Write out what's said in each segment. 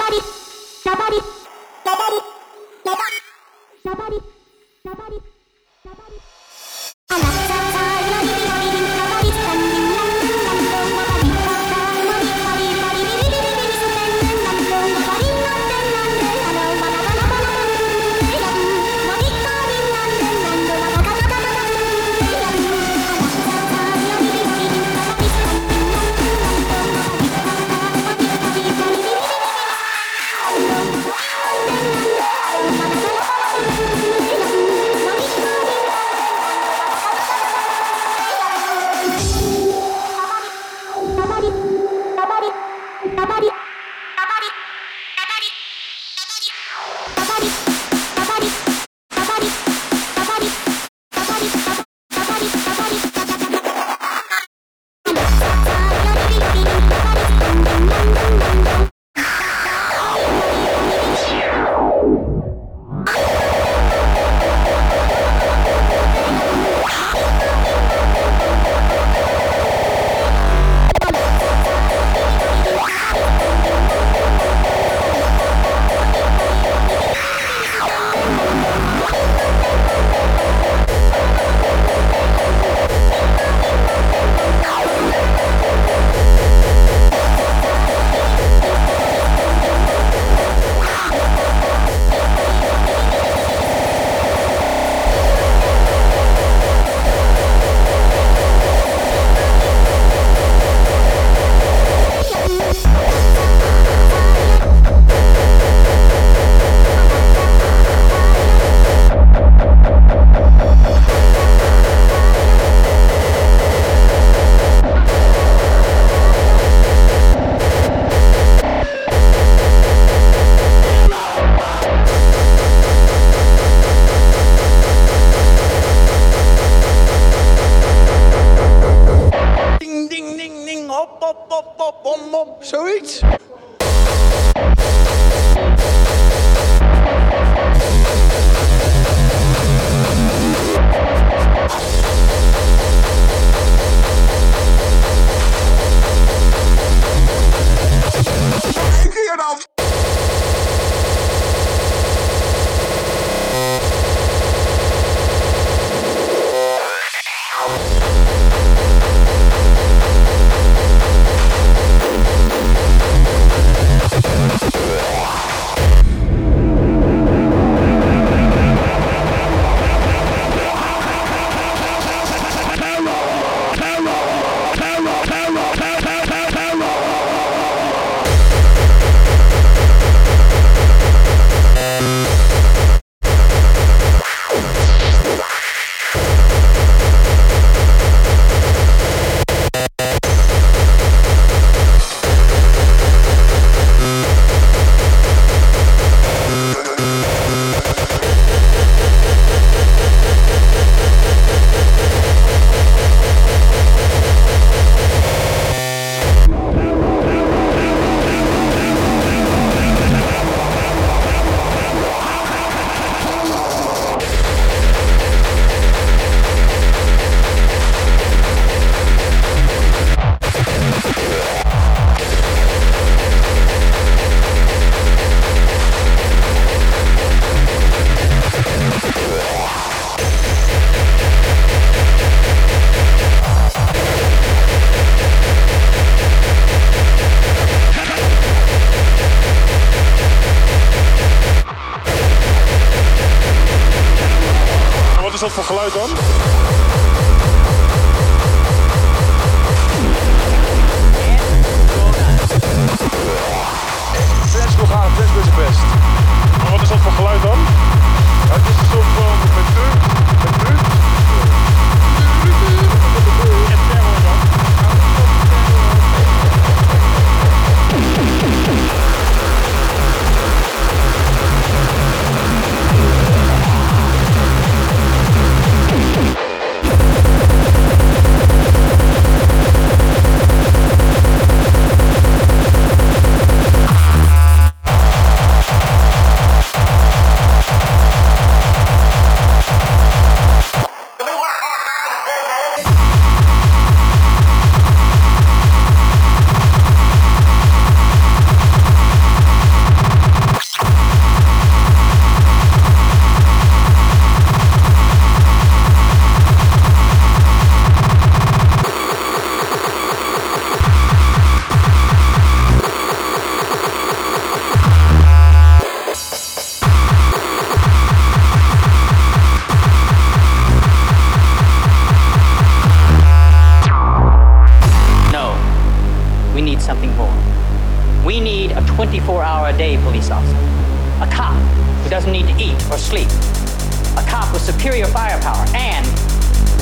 バリババリ。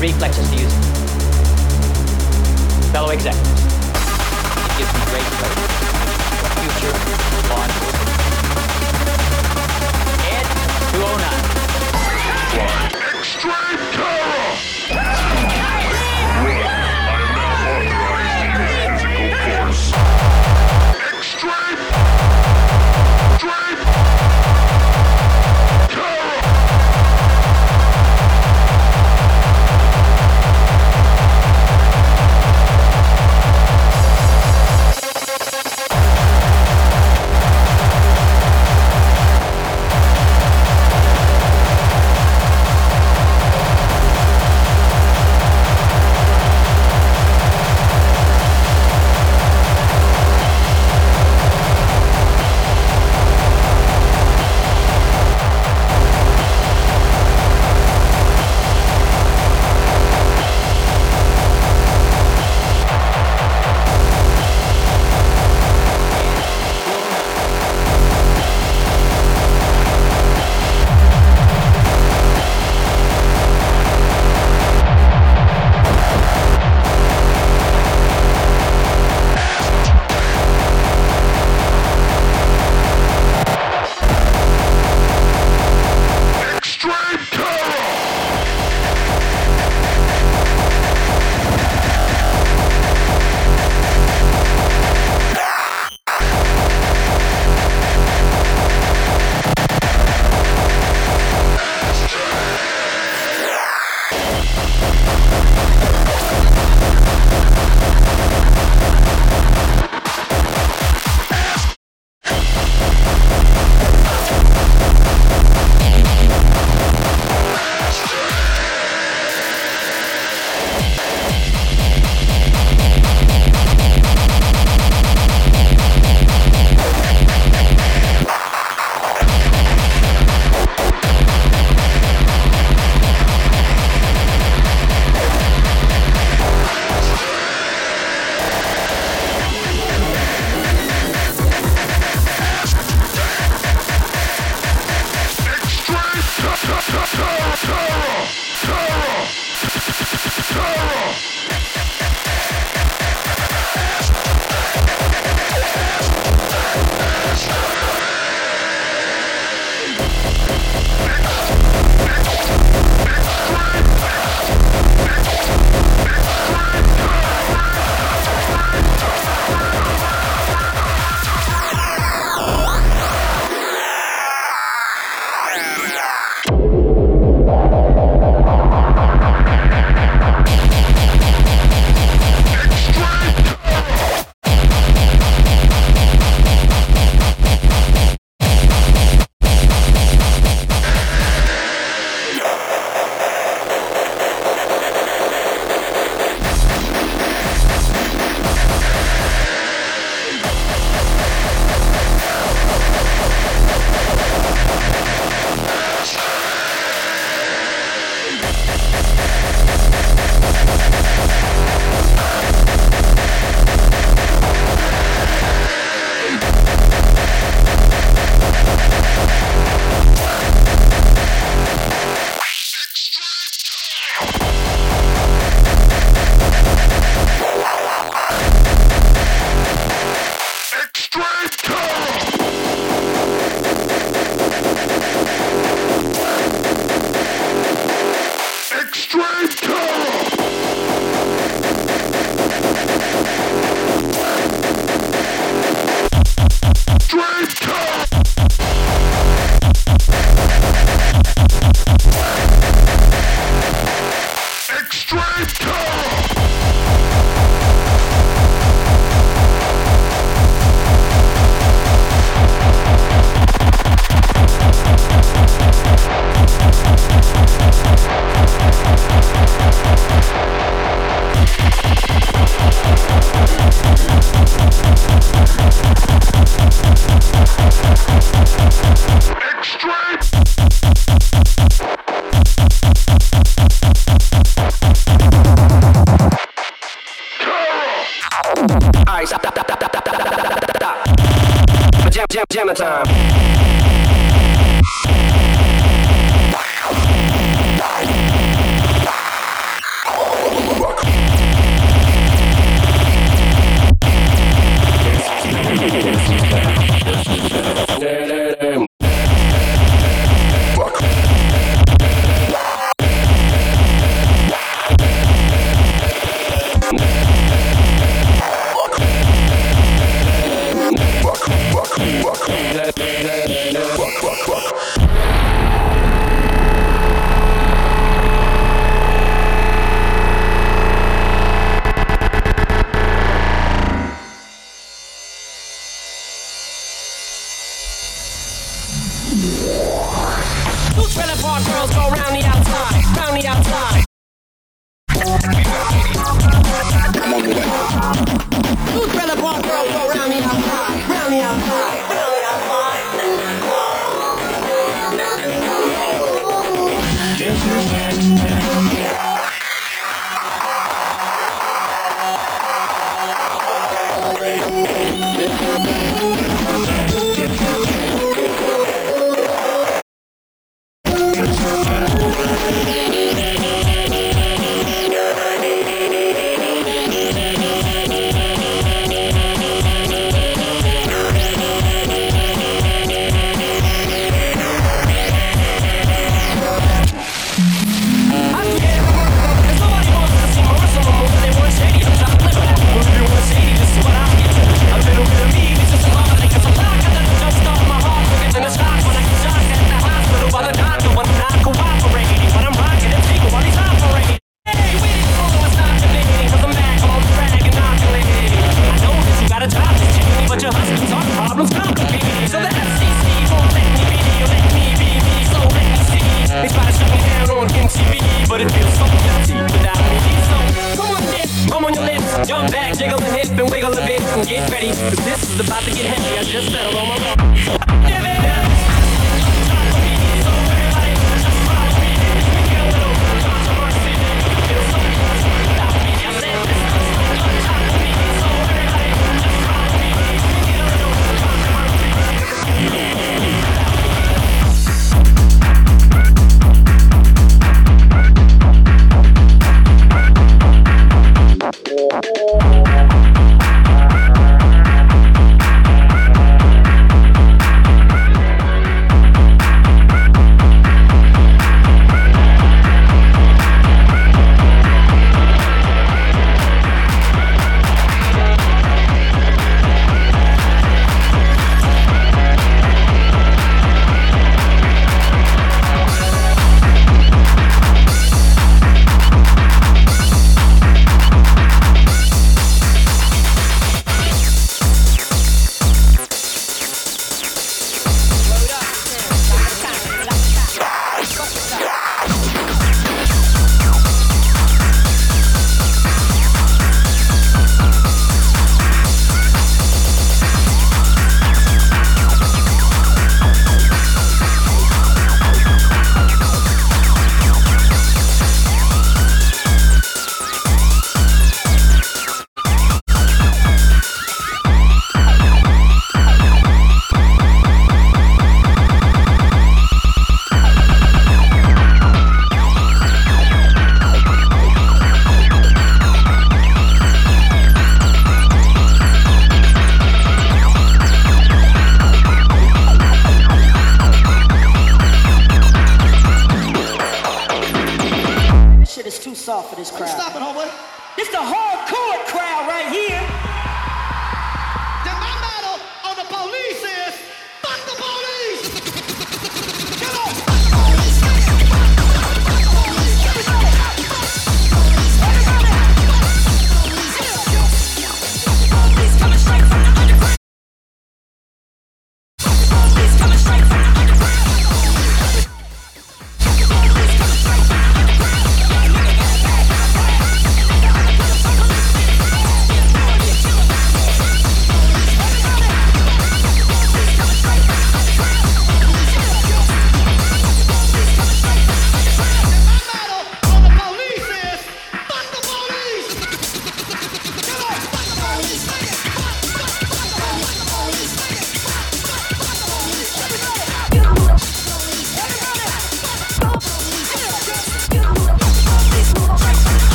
Reflexes to use it. Fellow executives, it gives me great pleasure. for Future law enforcement. Ed 209. Extreme terror! Run. I am now authorized to use physical force. Extreme! Extreme!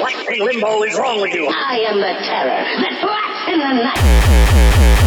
What in limbo is wrong with you? I am the terror that blasts in the night.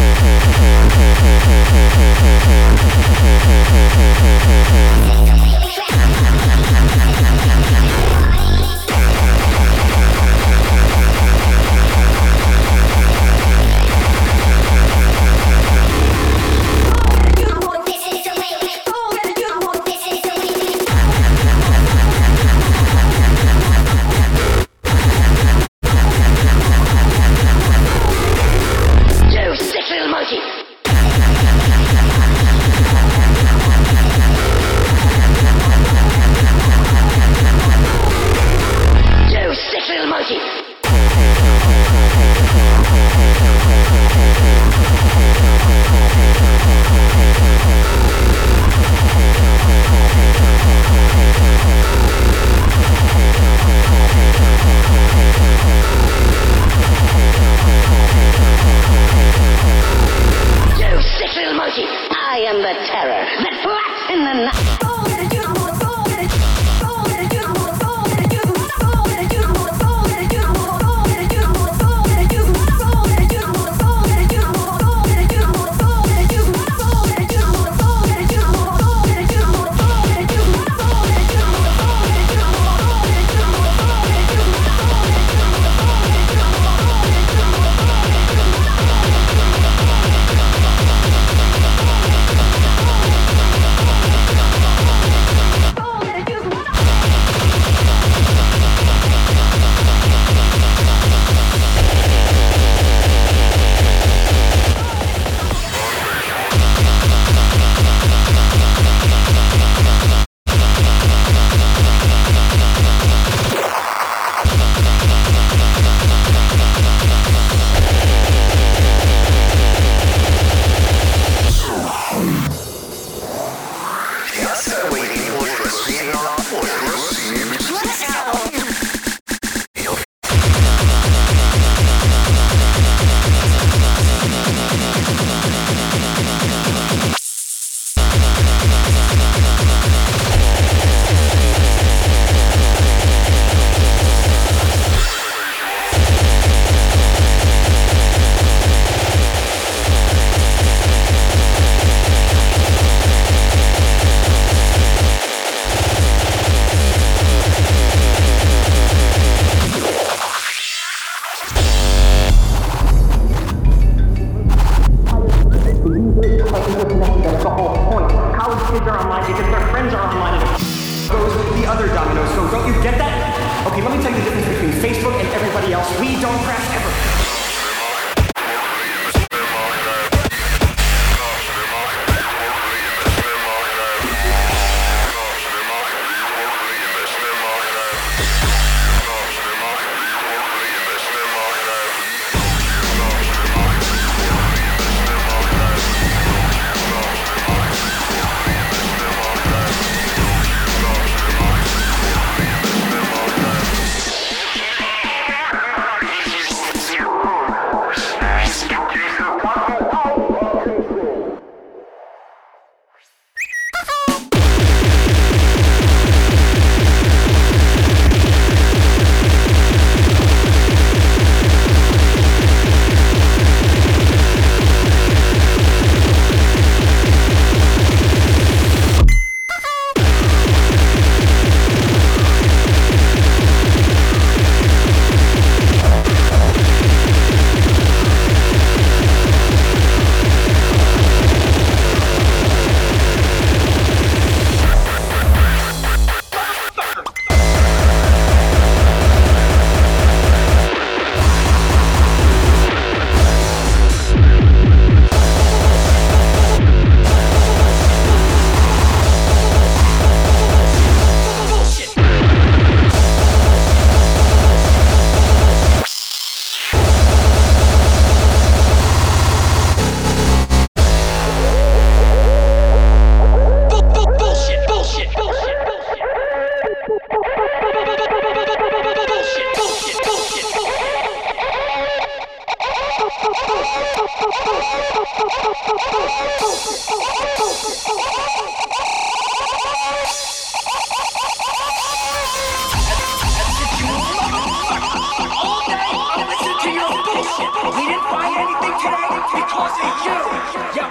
yeah.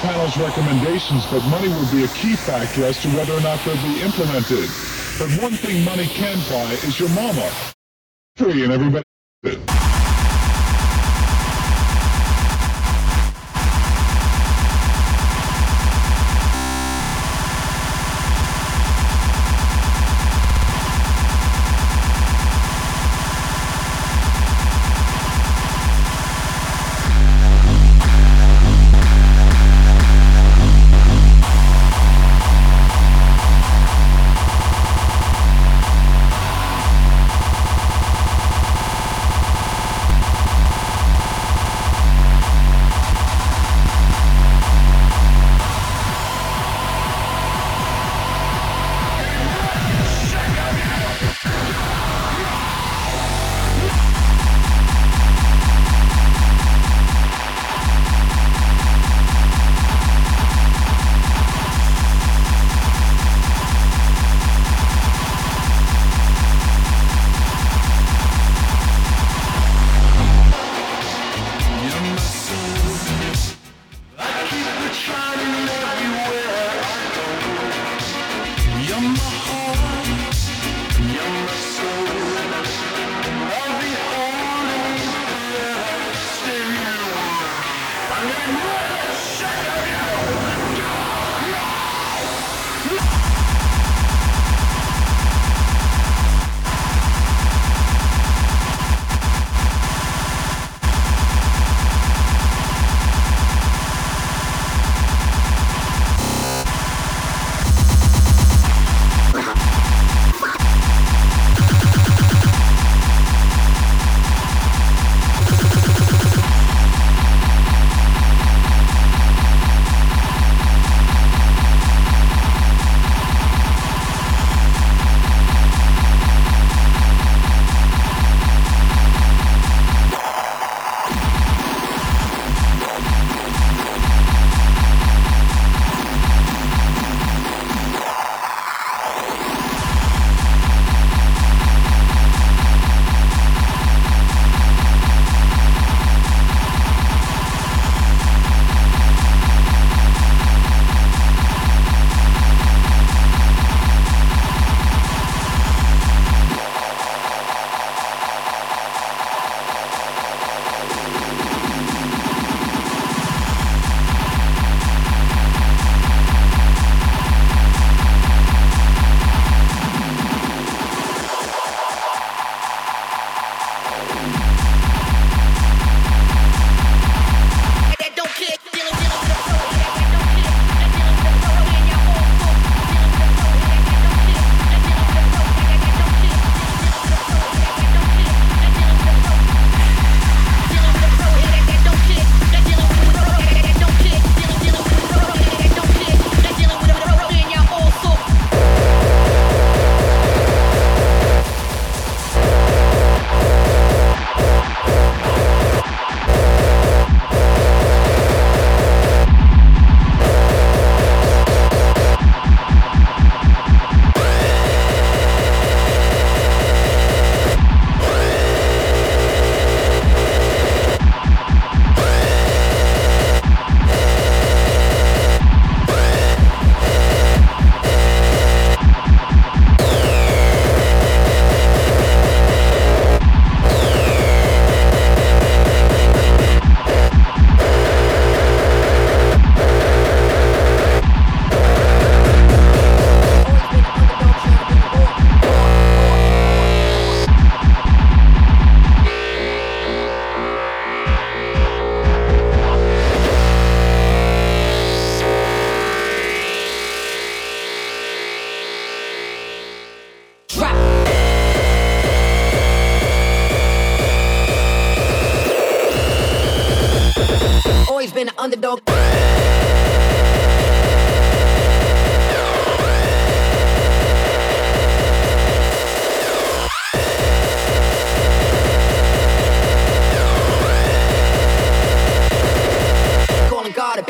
Panel's recommendations, but money will be a key factor as to whether or not they'll be implemented. But one thing money can buy is your mama. Free and everybody.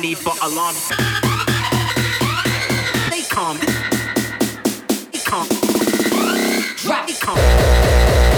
need for alarms. They come. They come. Drop. They come.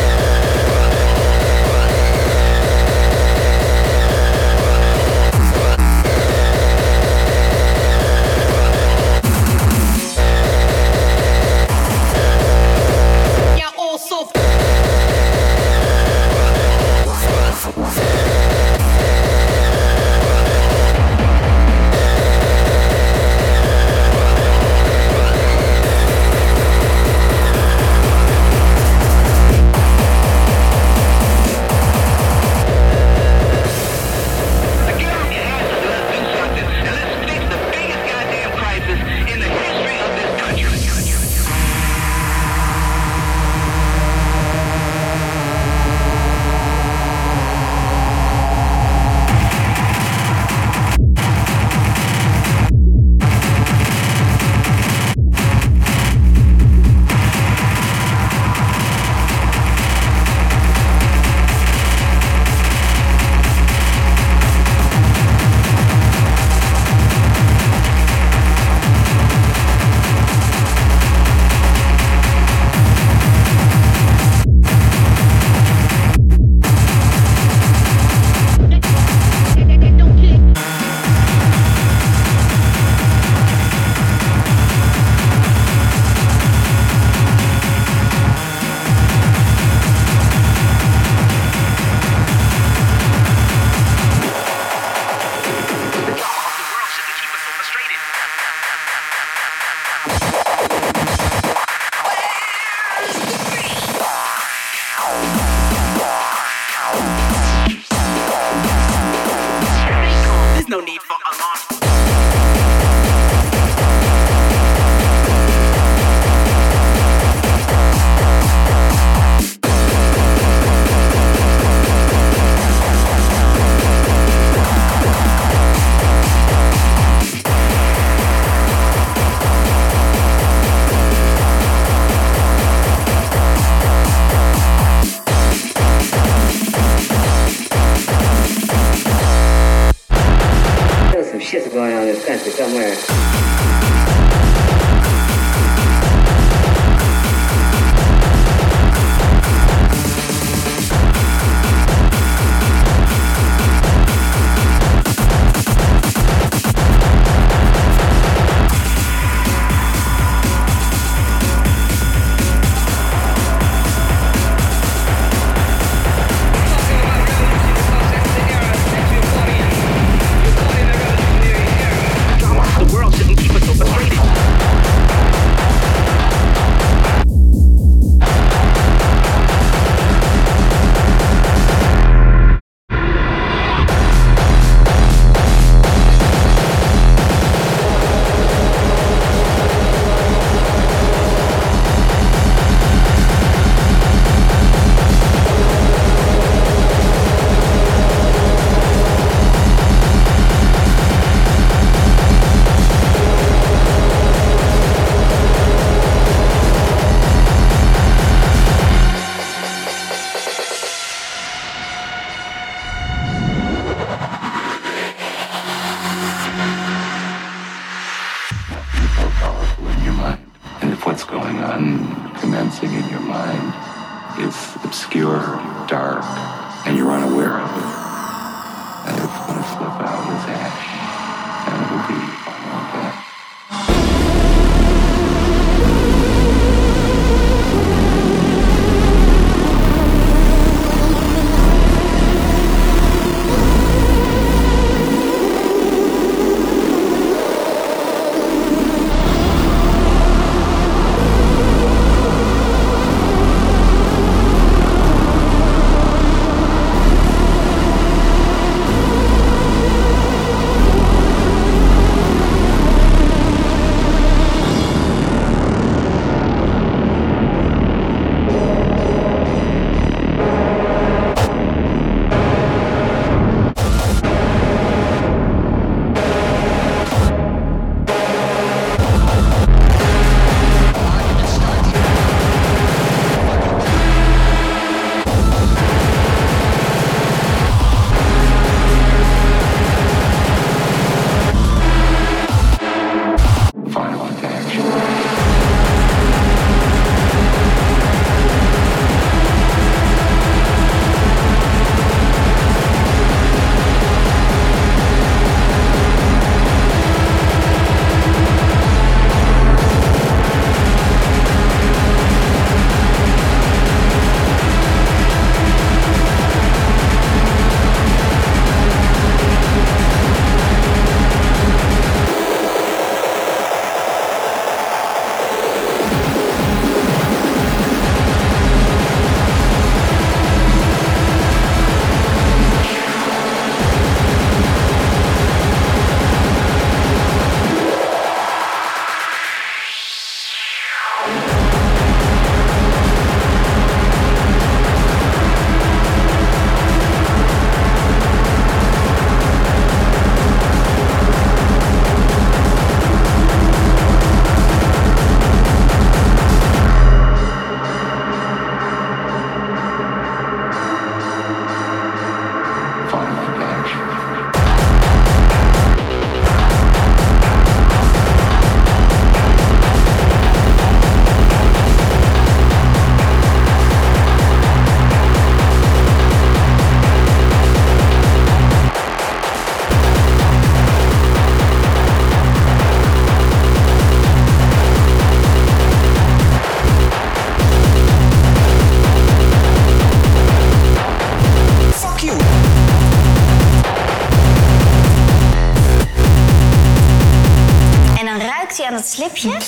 Iemand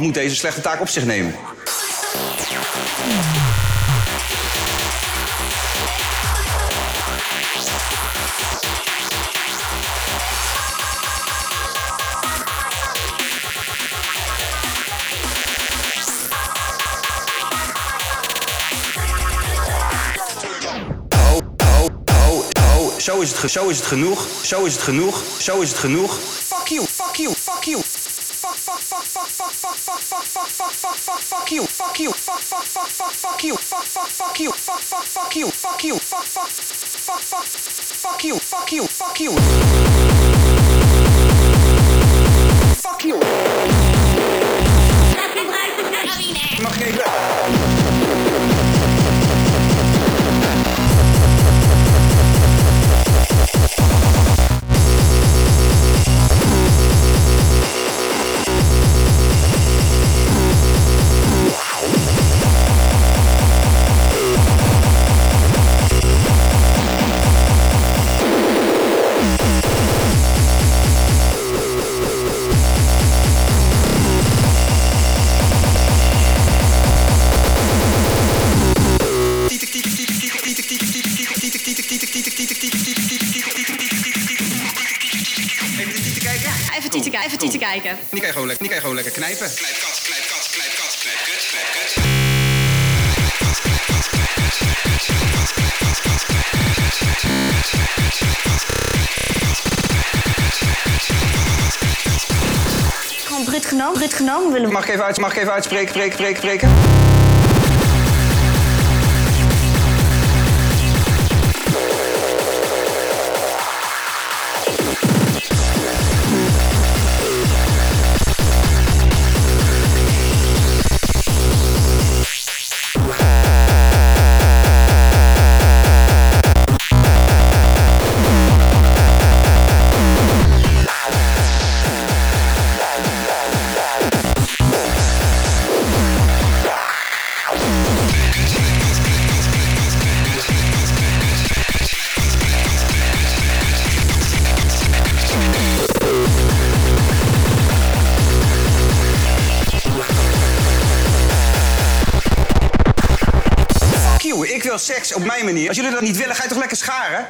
moet deze slechte taak op zich nemen. Zo is het genoeg. Zo is het genoeg. Zo is het genoeg. Fuck you, fuck you, fuck you. Fuck, fuck, fuck, fuck, fuck, fuck, fuck, fuck, fuck, fuck, fuck, fuck, fuck you, fuck you, fuck, fuck, fuck, fuck, fuck you, fuck, fuck, fuck you, fuck, fuck, fuck you, fuck you, fuck, fuck, fuck, fuck, fuck you, fuck you, fuck you. Kijken. Kijken. Die kan je gewoon, lekker- die kan je gewoon lekker knijpen. Knijp kat, knijp kat, knijp kat, knijp kut, knijp kut. Gewoon brut genomen, brut genomen willen we. Mag ik even, uit, mag ik even uitspreken, spreken, spreken, spreken? Op mijn manier. Als jullie dat niet willen, ga je toch lekker scharen?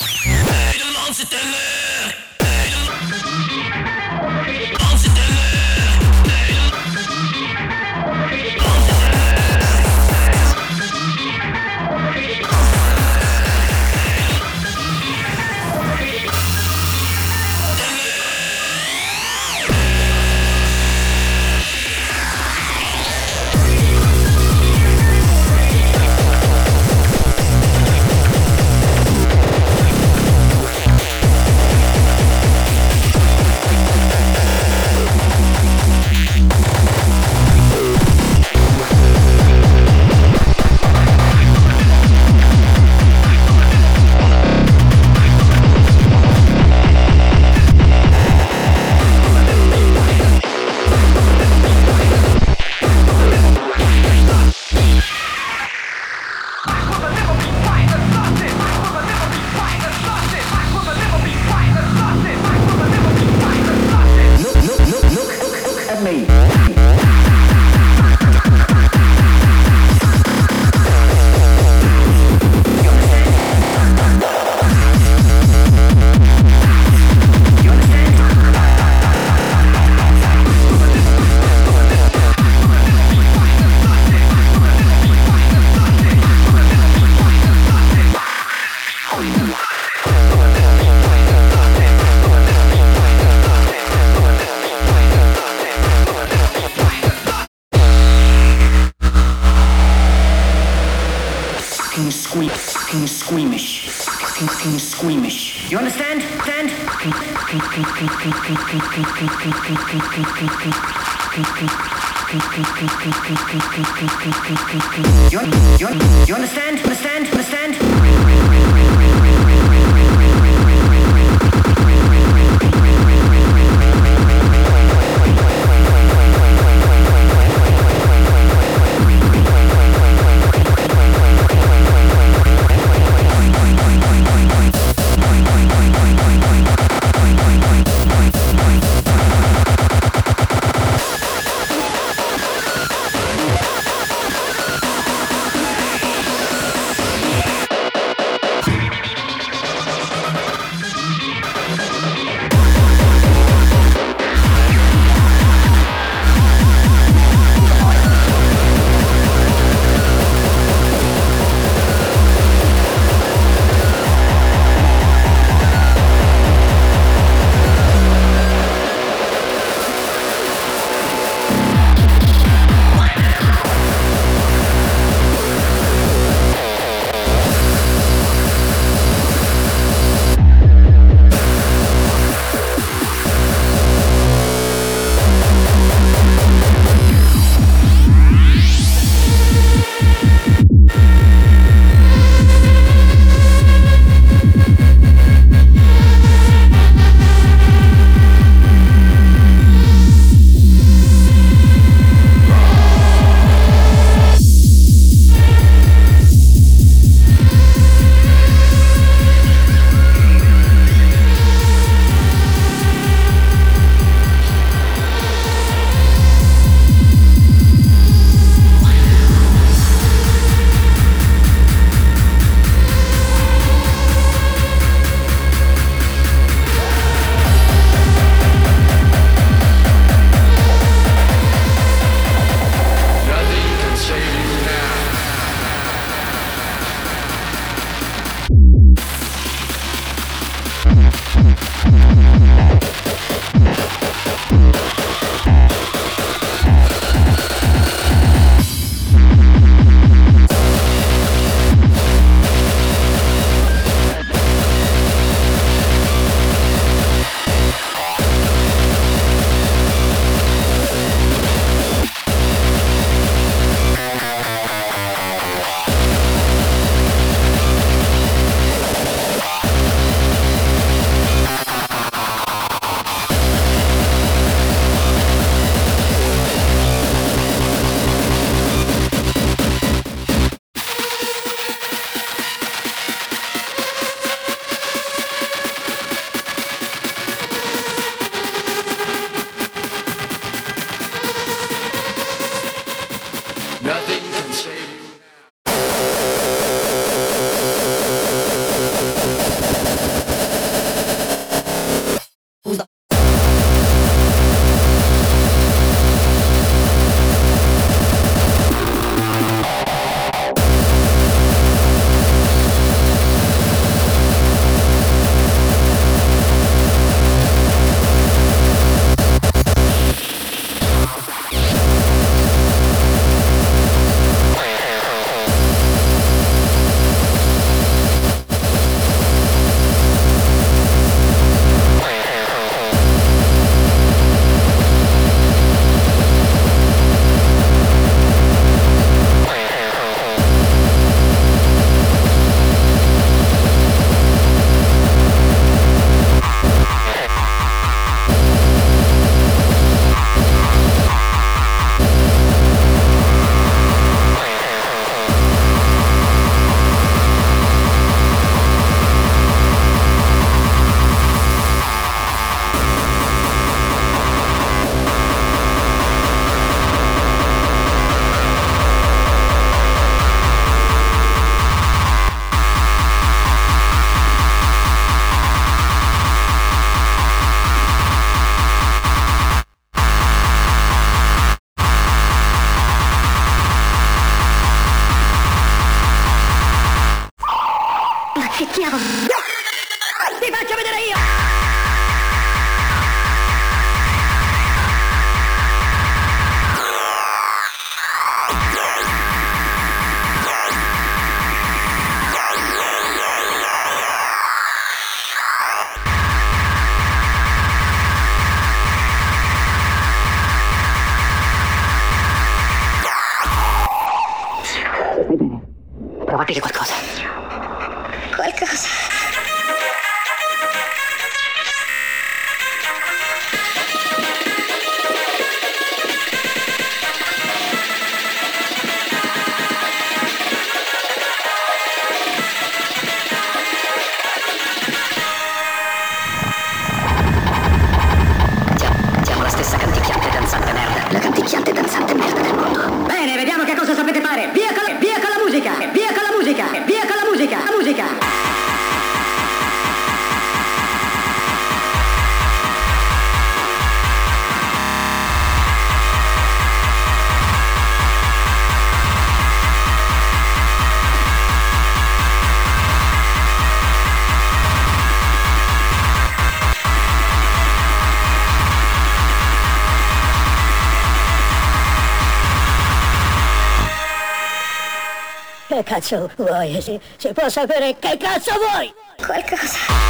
cazzo vuoi? Si, se può sapere che cazzo vuoi? Qualcosa.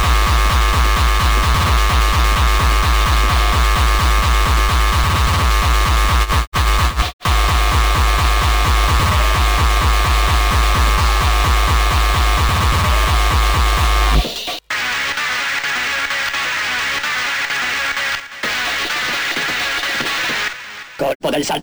colpo del salto.